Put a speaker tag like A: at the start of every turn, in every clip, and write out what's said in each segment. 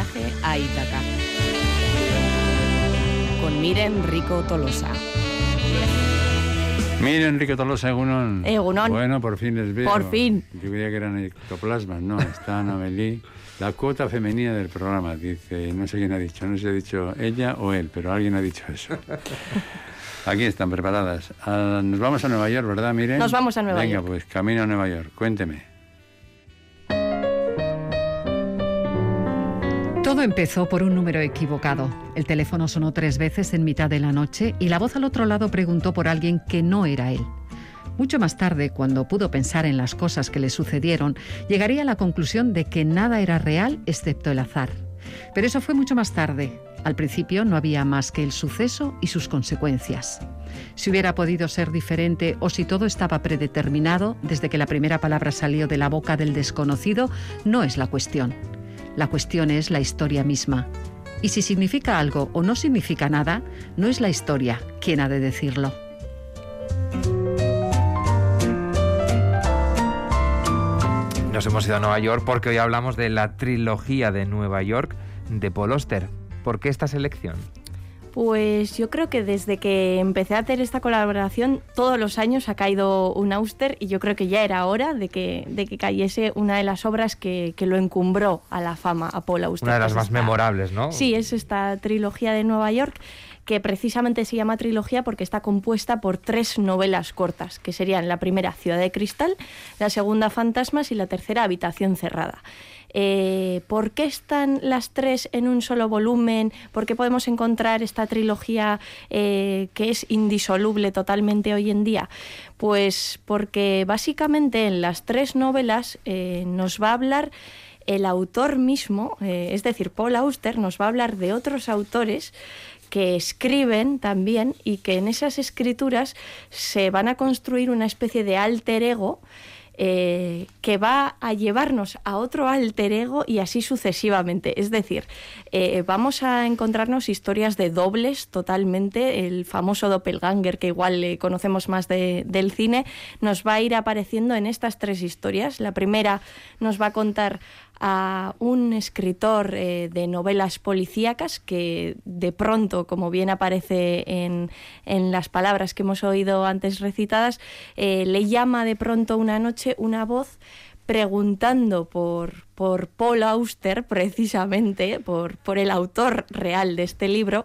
A: viaje a Ítaca. Con Miren Rico Tolosa.
B: Miren, Enrique Tolosa, Egunon.
A: Egunon.
B: Bueno, por fin les veo.
A: Por fin.
B: Yo creía que eran ectoplasmas, no, está Anabelí. La cuota femenina del programa, dice, no sé quién ha dicho, no sé si ha dicho ella o él, pero alguien ha dicho eso. Aquí están preparadas. Ah, nos vamos a Nueva York, ¿verdad, Miren?
A: Nos vamos a Nueva
B: Venga,
A: York.
B: pues camino a Nueva York. Cuénteme.
C: Todo empezó por un número equivocado. El teléfono sonó tres veces en mitad de la noche y la voz al otro lado preguntó por alguien que no era él. Mucho más tarde, cuando pudo pensar en las cosas que le sucedieron, llegaría a la conclusión de que nada era real excepto el azar. Pero eso fue mucho más tarde. Al principio no había más que el suceso y sus consecuencias. Si hubiera podido ser diferente o si todo estaba predeterminado desde que la primera palabra salió de la boca del desconocido, no es la cuestión. La cuestión es la historia misma. Y si significa algo o no significa nada, no es la historia quien ha de decirlo.
D: Nos hemos ido a Nueva York porque hoy hablamos de la trilogía de Nueva York de Paul Auster. ¿Por qué esta selección?
E: Pues yo creo que desde que empecé a hacer esta colaboración, todos los años ha caído un Auster y yo creo que ya era hora de que, de que cayese una de las obras que, que lo encumbró a la fama a Paul Auster.
D: Una de las
E: es
D: más
E: esta-
D: memorables, ¿no?
E: Sí, es esta trilogía de Nueva York que precisamente se llama trilogía porque está compuesta por tres novelas cortas, que serían la primera Ciudad de Cristal, la segunda Fantasmas y la tercera Habitación Cerrada. Eh, ¿Por qué están las tres en un solo volumen? ¿Por qué podemos encontrar esta trilogía eh, que es indisoluble totalmente hoy en día? Pues porque básicamente en las tres novelas eh, nos va a hablar el autor mismo, es decir, Paul Auster, nos va a hablar de otros autores que escriben también y que en esas escrituras se van a construir una especie de alter ego eh, que va a llevarnos a otro alter ego y así sucesivamente. Es decir, eh, vamos a encontrarnos historias de dobles totalmente. El famoso doppelganger, que igual le conocemos más de- del cine, nos va a ir apareciendo en estas tres historias. La primera nos va a contar a un escritor eh, de novelas policíacas que de pronto, como bien aparece en, en las palabras que hemos oído antes recitadas, eh, le llama de pronto una noche una voz preguntando por, por Paul Auster, precisamente, por, por el autor real de este libro,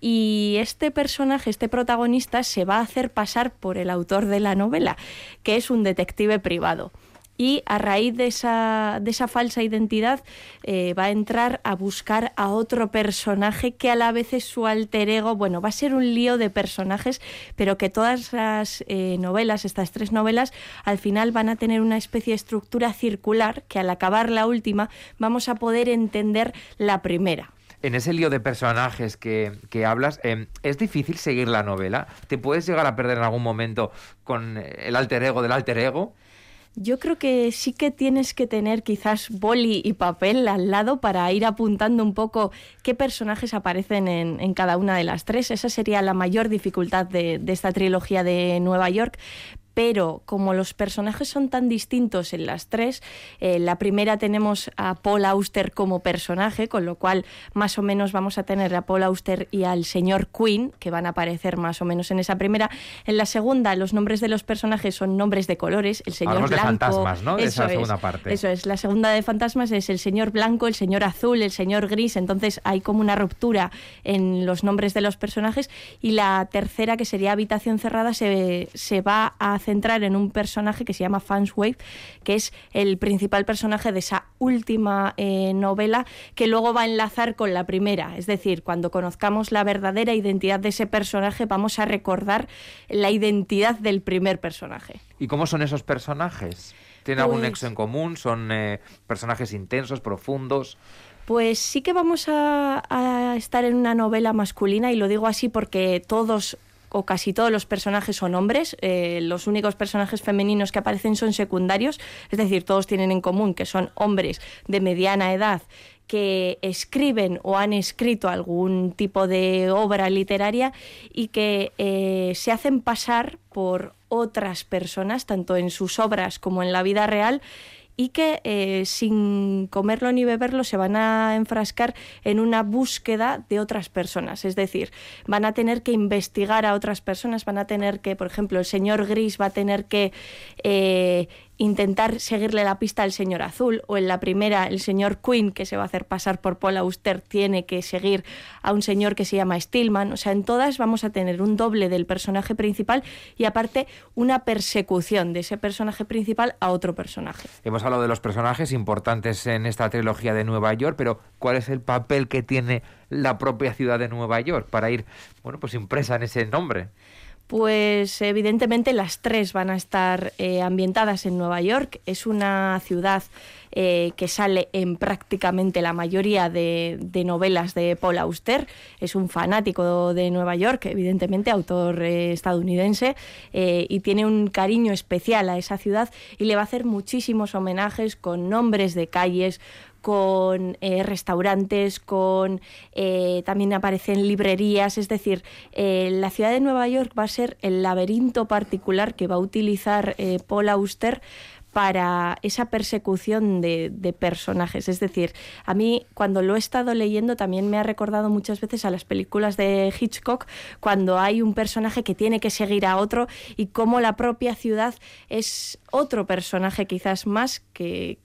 E: y este personaje, este protagonista, se va a hacer pasar por el autor de la novela, que es un detective privado y a raíz de esa, de esa falsa identidad eh, va a entrar a buscar a otro personaje que a la vez es su alter ego. Bueno, va a ser un lío de personajes, pero que todas las eh, novelas, estas tres novelas, al final van a tener una especie de estructura circular que al acabar la última vamos a poder entender la primera.
D: En ese lío de personajes que, que hablas, eh, ¿es difícil seguir la novela? ¿Te puedes llegar a perder en algún momento con el alter ego del alter ego?
E: Yo creo que sí que tienes que tener quizás boli y papel al lado para ir apuntando un poco qué personajes aparecen en, en cada una de las tres. Esa sería la mayor dificultad de, de esta trilogía de Nueva York. Pero como los personajes son tan distintos en las tres, eh, la primera tenemos a Paul Auster como personaje, con lo cual más o menos vamos a tener a Paul Auster y al señor Quinn, que van a aparecer más o menos en esa primera. En la segunda, los nombres de los personajes son nombres de colores. El señor
D: Hablamos de
E: blanco.
D: fantasmas, ¿no? De esa
E: Eso es,
D: segunda parte.
E: Eso es. La segunda de fantasmas es el señor blanco, el señor azul, el señor gris. Entonces hay como una ruptura en los nombres de los personajes. Y la tercera, que sería Habitación Cerrada, se, se va a centrar en un personaje que se llama Fanswave, que es el principal personaje de esa última eh, novela, que luego va a enlazar con la primera. Es decir, cuando conozcamos la verdadera identidad de ese personaje, vamos a recordar la identidad del primer personaje.
D: ¿Y cómo son esos personajes? ¿Tienen algún
E: Pues-
D: nexo en común? ¿Son eh, personajes intensos, profundos?
E: Pues sí que vamos a, a estar en una novela masculina y lo digo así porque todos o casi todos los personajes son hombres, eh, los únicos personajes femeninos que aparecen son secundarios, es decir, todos tienen en común que son hombres de mediana edad que escriben o han escrito algún tipo de obra literaria y que eh, se hacen pasar por otras personas, tanto en sus obras como en la vida real, y que eh, sin comerlo ni beberlo se van a enfrascar en una búsqueda de otras personas. Es decir, van a tener que investigar a otras personas, van a tener que, por ejemplo, el señor Gris va a tener que eh, intentar seguirle la pista al señor Azul, o en la primera el señor Quinn, que se va a hacer pasar por Paul Auster, tiene que seguir a un señor que se llama Stillman. O sea, en todas vamos a tener un doble del personaje principal y aparte una persecución de ese personaje principal a otro personaje.
D: Hemos hablado de los personajes importantes en esta trilogía de Nueva York, pero ¿cuál es el papel que tiene la propia ciudad de Nueva York para ir, bueno, pues impresa en ese nombre?
E: Pues evidentemente las tres van a estar eh, ambientadas en Nueva York. Es una ciudad eh, que sale en prácticamente la mayoría de, novelas de Paul Auster. Es un fanático de Nueva York, evidentemente, autor eh, estadounidense, y tiene un cariño especial a esa ciudad y le va a hacer muchísimos homenajes con nombres de calles, con eh, restaurantes, con eh, también aparecen librerías, es decir, eh, la ciudad de Nueva York va a ser el laberinto particular que va a utilizar Paul Auster para esa persecución de, personajes. Es decir, a mí cuando lo he estado leyendo también me ha recordado muchas veces a las películas de Hitchcock, cuando hay un personaje que tiene que seguir a otro y cómo la propia ciudad es otro personaje quizás más que,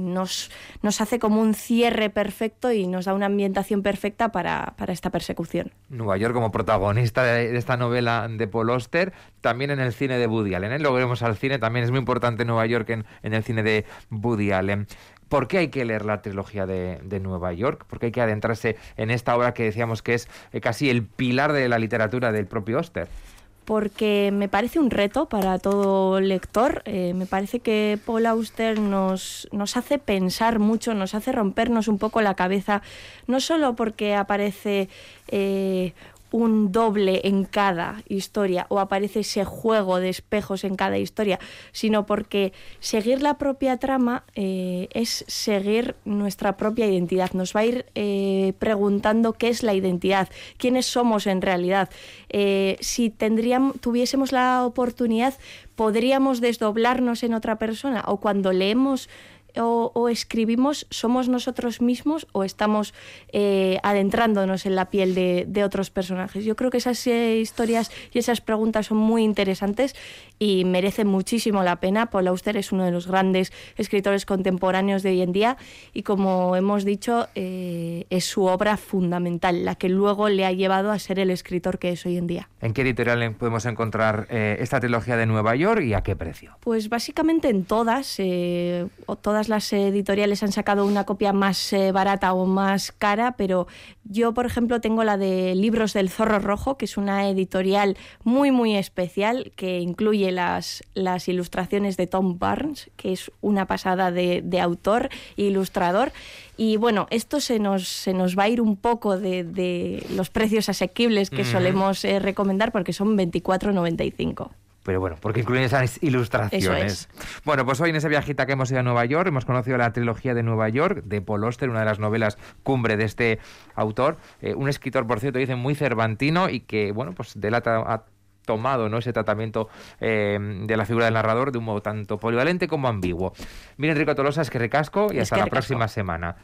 E: nos, nos hace como un cierre perfecto y nos da una ambientación perfecta para, esta persecución.
D: Nueva York como protagonista de, esta novela de Paul Oster, también en el cine de Woody Allen. ¿eh? Lo veremos al cine, también es muy importante Nueva York en, el cine de Woody Allen. ¿Por qué hay que leer la trilogía de, Nueva York? ¿Por qué hay que adentrarse en esta obra que decíamos que es eh, casi el pilar de la literatura del propio Oster?
E: porque me parece un reto para todo lector. Eh, me parece que Paul Auster nos, nos hace pensar mucho, nos hace rompernos un poco la cabeza, no solo porque aparece eh, un doble en cada historia o aparece ese juego de espejos en cada historia, sino porque seguir la propia trama eh, es seguir nuestra propia identidad. Nos va a ir eh, preguntando qué es la identidad, quiénes somos en realidad. Eh, si tendríamos, tuviésemos la oportunidad, podríamos desdoblarnos en otra persona o cuando leemos o, escribimos, somos nosotros mismos o estamos eh, adentrándonos en la piel de, otros personajes. Yo creo que esas eh, historias y esas preguntas son muy interesantes y merecen muchísimo la pena. Paul Auster es uno de los grandes escritores contemporáneos de hoy en día y como hemos dicho, eh, es su obra fundamental, la que luego le ha llevado a ser el escritor que es hoy en día.
D: ¿En qué editorial podemos encontrar esta trilogía de Nueva York y a qué precio?
E: Pues básicamente en todas, todas las editoriales han sacado una copia más eh, barata o más cara, pero yo, por ejemplo, tengo la de Libros del Zorro Rojo, que es una editorial muy, muy especial, que incluye las, las ilustraciones de Tom Barnes, que es una pasada de, autor e ilustrador. Y bueno, esto se nos, se nos va a ir un poco de, los precios asequibles que solemos eh, recomendar, porque son 24,95
D: pero bueno, porque incluyen esas ilustraciones. Bueno, pues hoy en ese viajita que hemos ido a Nueva York hemos conocido la trilogía de Nueva York de Paul Auster, una de las novelas cumbre de este autor, eh, un escritor, por cierto, dicen muy cervantino y que, bueno, pues delata tomado ¿no? ese tratamiento eh, de la figura del narrador de un modo tanto polivalente como ambiguo. Miren, Rico Tolosa, es que recasco y hasta la próxima semana.